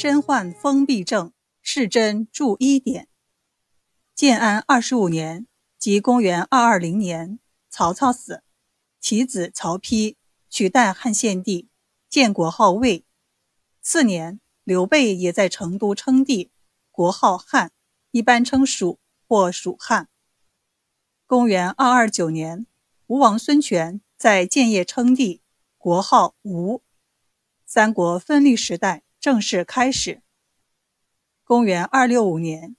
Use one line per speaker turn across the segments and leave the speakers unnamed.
身患封闭症，是真注一点。建安二十五年，即公元二二零年，曹操死，其子曹丕取代汉献帝，建国号魏。次年，刘备也在成都称帝，国号汉，一般称蜀或蜀汉。公元二二九年，吴王孙权在建业称帝，国号吴。三国分立时代正式开始。公元二六五年，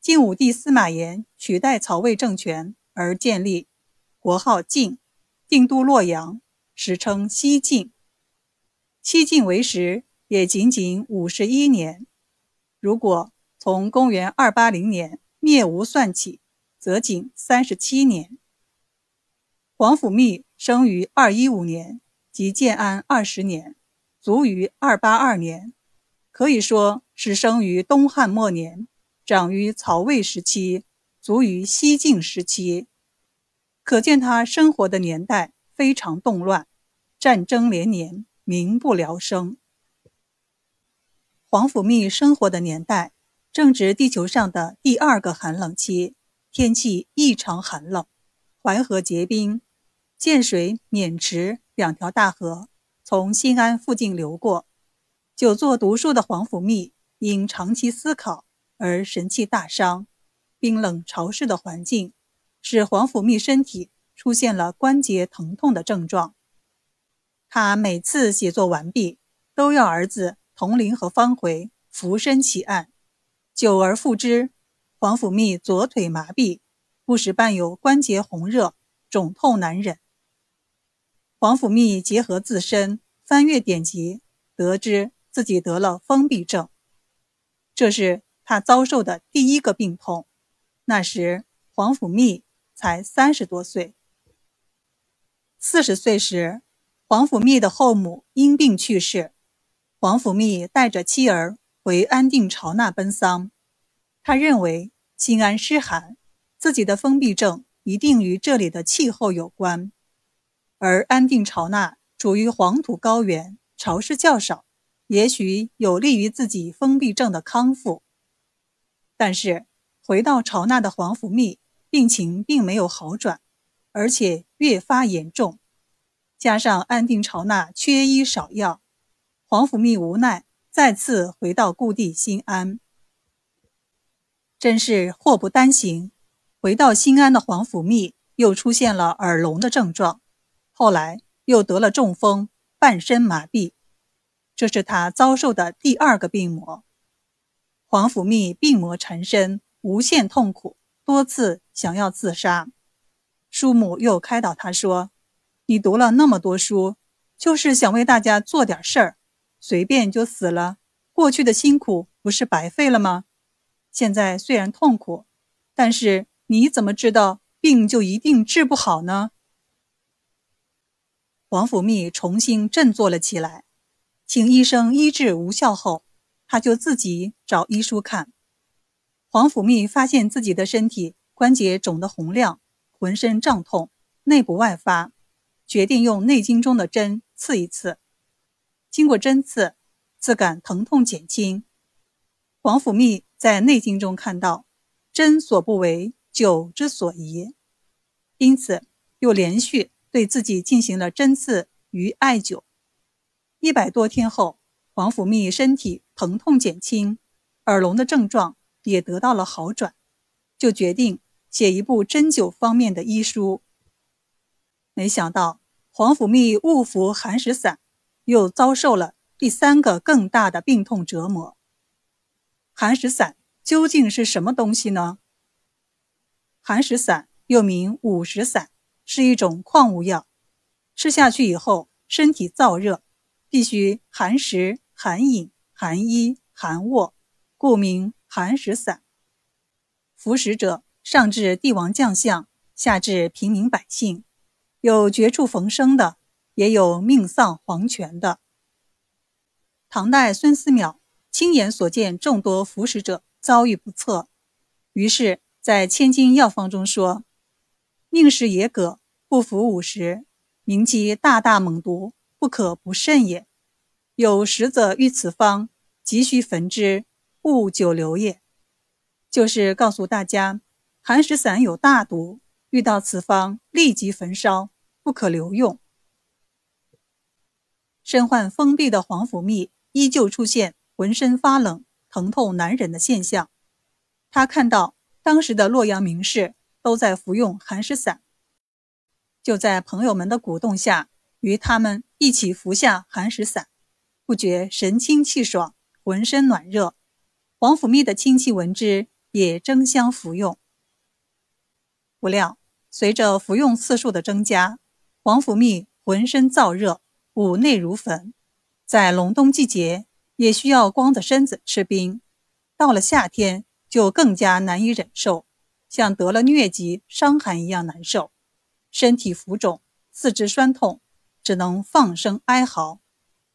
晋武帝司马炎取代曹魏政权而建立，国号晋，定都洛阳，史称西晋。西晋为时也仅仅五十一年。如果从公元二八零年灭吴算起，则仅三十七年。皇甫谧生于二一五年，即建安二十年。卒于二八二年，可以说是生于东汉末年，长于曹魏时期，卒于西晋时期。可见他生活的年代非常动乱，战争连年，民不聊生。皇甫谧生活的年代正值地球上的第二个寒冷期，天气异常寒冷，淮河结冰，建水、渑池两条大河。从新安附近流过，久坐读书的皇甫谧因长期思考而神气大伤。冰冷潮湿的环境使皇甫谧身体出现了关节疼痛的症状。他每次写作完毕，都要儿子佟林和方回扶身起案。久而复之，皇甫谧左腿麻痹，不时伴有关节红热、肿痛难忍。皇甫谧结合自身翻阅典籍，得知自己得了封闭症，这是他遭受的第一个病痛。那时皇甫谧才三十多岁。四十岁时，皇甫谧的后母因病去世，皇甫谧带着妻儿回安定朝那奔丧。他认为新安湿寒，自己的封闭症一定与这里的气候有关。而安定朝那处于黄土高原，潮湿较少，也许有利于自己封闭症的康复。但是回到朝那的皇甫谧病情并没有好转，而且越发严重。加上安定朝那缺医少药，皇甫谧无奈再次回到故地新安。真是祸不单行，回到新安的皇甫谧又出现了耳聋的症状。后来又得了中风，半身麻痹，这是他遭受的第二个病魔。皇甫谧病魔缠身，无限痛苦，多次想要自杀。叔母又开导他说：“你读了那么多书，就是想为大家做点事儿，随便就死了，过去的辛苦不是白费了吗？现在虽然痛苦，但是你怎么知道病就一定治不好呢？”皇甫谧重新振作了起来，请医生医治无效后，他就自己找医书看。皇甫谧发现自己的身体关节肿得红亮，浑身胀痛，内部外发，决定用《内经》中的针刺一刺。经过针刺，自感疼痛减轻。皇甫谧在《内经》中看到“针所不为，灸之所宜”，因此又连续。对自己进行了针刺与艾灸，一百多天后，皇甫谧身体疼痛减轻，耳聋的症状也得到了好转，就决定写一部针灸方面的医书。没想到皇甫谧误服寒食散，又遭受了第三个更大的病痛折磨。寒食散究竟是什么东西呢？寒食散又名五石散。是一种矿物药，吃下去以后身体燥热，必须寒食、寒饮、寒衣、寒卧，故名寒食散。服食者上至帝王将相，下至平民百姓，有绝处逢生的，也有命丧黄泉的。唐代孙思邈亲眼所见众多服食者遭遇不测，于是，在《千金药方》中说：“宁食野葛。”不服五十，名其大大猛毒，不可不慎也。有食者遇此方，急需焚之，勿久留也。就是告诉大家，寒食散有大毒，遇到此方立即焚烧，不可留用。身患风痹的皇甫谧依旧出现浑身发冷、疼痛难忍的现象。他看到当时的洛阳名士都在服用寒食散，就在朋友们的鼓动下，与他们一起服下寒食散，不觉神清气爽，浑身暖热。王甫谧的亲戚闻之，也争相服用。不料，随着服用次数的增加，王甫谧浑身燥热。五内如焚，在隆冬季节也需要光着身子吃冰，到了夏天就更加难以忍受，像得了疟疾伤寒一样难受，身体浮肿，四肢酸痛，只能放声哀嚎。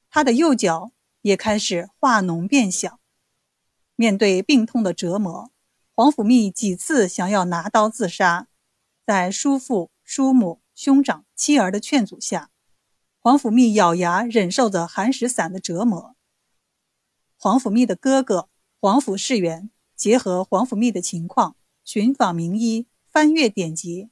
他的右脚也开始化脓变小。面对病痛的折磨，皇甫谧几次想要拿刀自杀，在叔父、叔母、兄长、妻儿的劝阻下。皇甫谧咬牙忍受着寒食散的折磨。皇甫谧的哥哥皇甫士元结合皇甫谧的情况，寻访名医，翻阅典籍，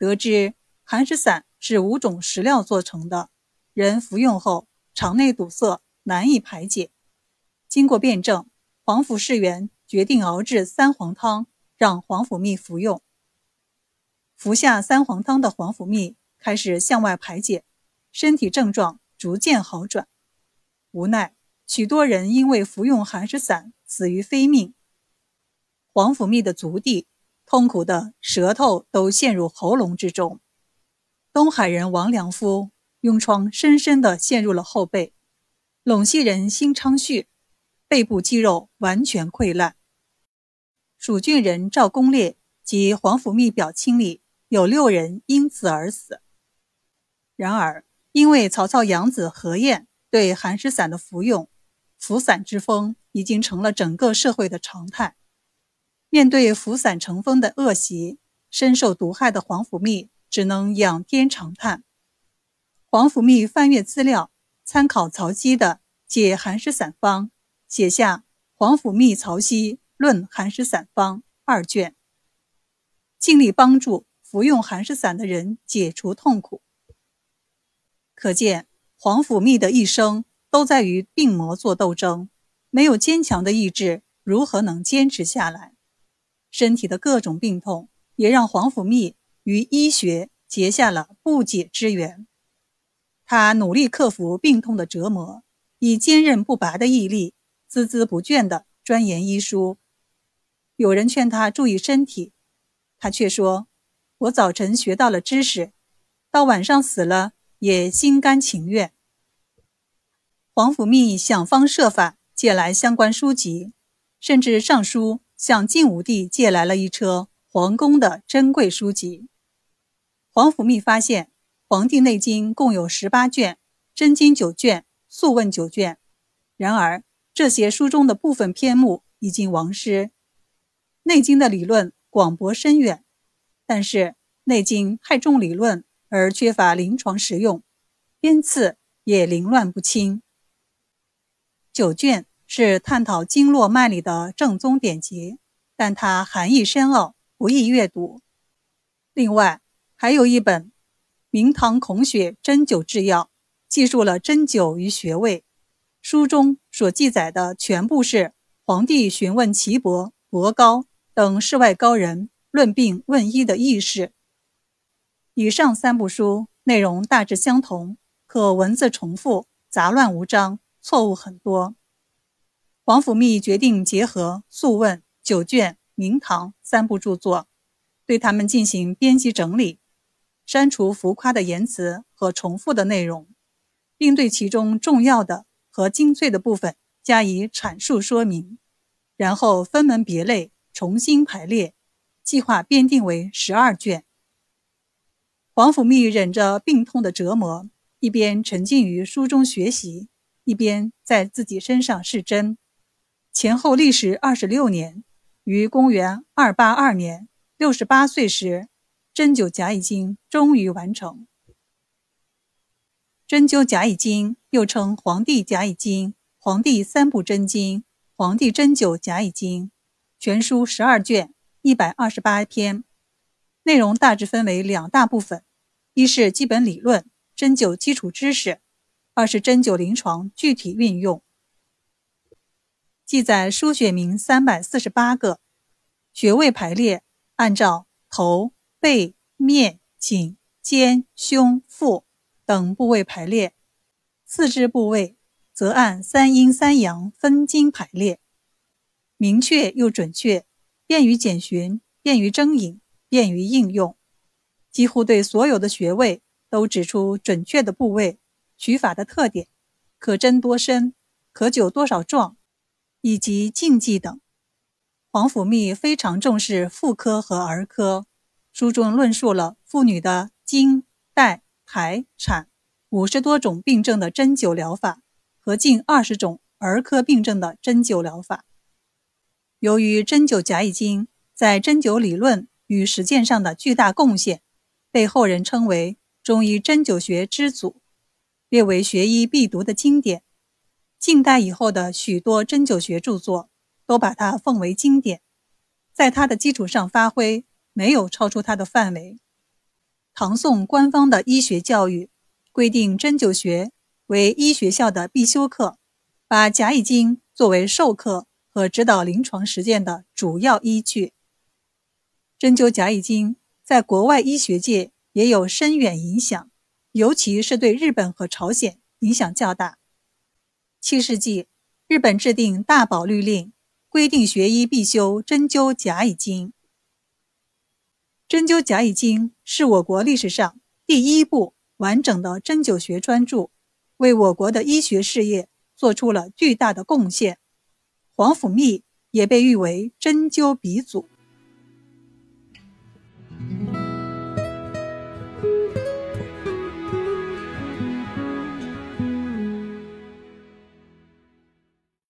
得知寒食散是五种食料做成的，人服用后肠内堵塞，难以排解。经过辩证，皇甫士元决定熬制三黄汤，让皇甫谧服用。服下三黄汤的皇甫谧开始向外排解。身体症状逐渐好转，无奈许多人因为服用寒食散死于非命。皇甫谧的族弟痛苦的舌头都陷入喉咙之中。东海人王良夫痈疮深深的陷入了后背。陇西人辛昌绪背部肌肉完全溃烂。蜀郡人赵公烈及皇甫谧表亲里有六人因此而死。然而。因为曹操养子何晏对寒食散的服用，服散之风已经成了整个社会的常态。面对服散成风的恶习，深受毒害的皇甫谧只能仰天长叹。皇甫谧翻阅资料，参考曹溪的《解寒食散方》，写下《皇甫谧曹溪论寒食散方》二卷，尽力帮助服用寒食散的人解除痛苦。可见，皇甫谧的一生都在与病魔做斗争，没有坚强的意志，如何能坚持下来？身体的各种病痛也让皇甫谧与医学结下了不解之缘。他努力克服病痛的折磨，以坚韧不拔的毅力，孜孜不倦地钻研医书。有人劝他注意身体，他却说：“我早晨学到了知识，到晚上死了。”也心甘情愿。皇甫谧想方设法借来相关书籍，甚至上书向晋武帝借来了一车皇宫的珍贵书籍。皇甫谧发现，《黄帝内经》共有十八卷，《真经》九卷，《素问》九卷，然而这些书中的部分篇目已经亡失。《内经》的理论广博深远，但是《内经》太重理论。而缺乏临床实用，编次也凌乱不清。九卷是探讨经络脉理的正宗典籍，但它含义深奥，不易阅读。另外，还有一本《明堂孔雪针灸治要》，记述了针灸与穴位。书中所记载的全部是皇帝询问岐伯、伯高等世外高人论病问医的轶事。以上三部书内容大致相同，可文字重复、杂乱无章、错误很多。皇甫谧决定结合《素问》九卷、《明堂》三部著作，对他们进行编辑整理，删除浮夸的言辞和重复的内容，并对其中重要的和精粹的部分加以阐述说明，然后分门别类，重新排列，计划编定为十二卷。皇甫谧忍着病痛的折磨，一边沉浸于书中学习，一边在自己身上试针。前后历时二十六年，于公元二八二年，六十八岁时，针灸甲乙经终于完成。针灸甲乙经又称黄帝甲乙经，黄帝三部真经》《黄帝针灸甲乙经》，全书十二卷，一百二十八篇，内容大致分为两大部分：一是基本理论，针灸基础知识；二是针灸临床具体运用。记载输血名三百四十八个，穴位排列按照头、背、面、颈、肩、胸、腹等部位排列，四肢部位。则按三阴三阳分经排列，明确又准确，便于检寻，便于征引，便于应用。几乎对所有的穴位都指出准确的部位、取法的特点、可针多深、可灸多少壮，以及禁忌等。黄甫谧非常重视妇科和儿科，书中论述了妇女的经、带、排、产五十多种病症的针灸疗法。和近二十种儿科病症的针灸疗法。由于针灸甲乙经在针灸理论与实践上的巨大贡献，被后人称为中医针灸学之祖，列为学医必读的经典。近代以后的许多针灸学著作都把它奉为经典，在它的基础上发挥，没有超出它的范围。唐宋官方的医学教育规定针灸学。为医学校的必修课，把甲乙经作为授课和指导临床实践的主要依据。针灸甲乙经在国外医学界也有深远影响，尤其是对日本和朝鲜影响较大。七世纪，日本制定大宝律令，规定学医必修针灸甲乙经。针灸甲乙经是我国历史上第一部完整的针灸学专著。为我国的医学事业做出了巨大的贡献，黄甫谧也被誉为针灸鼻祖。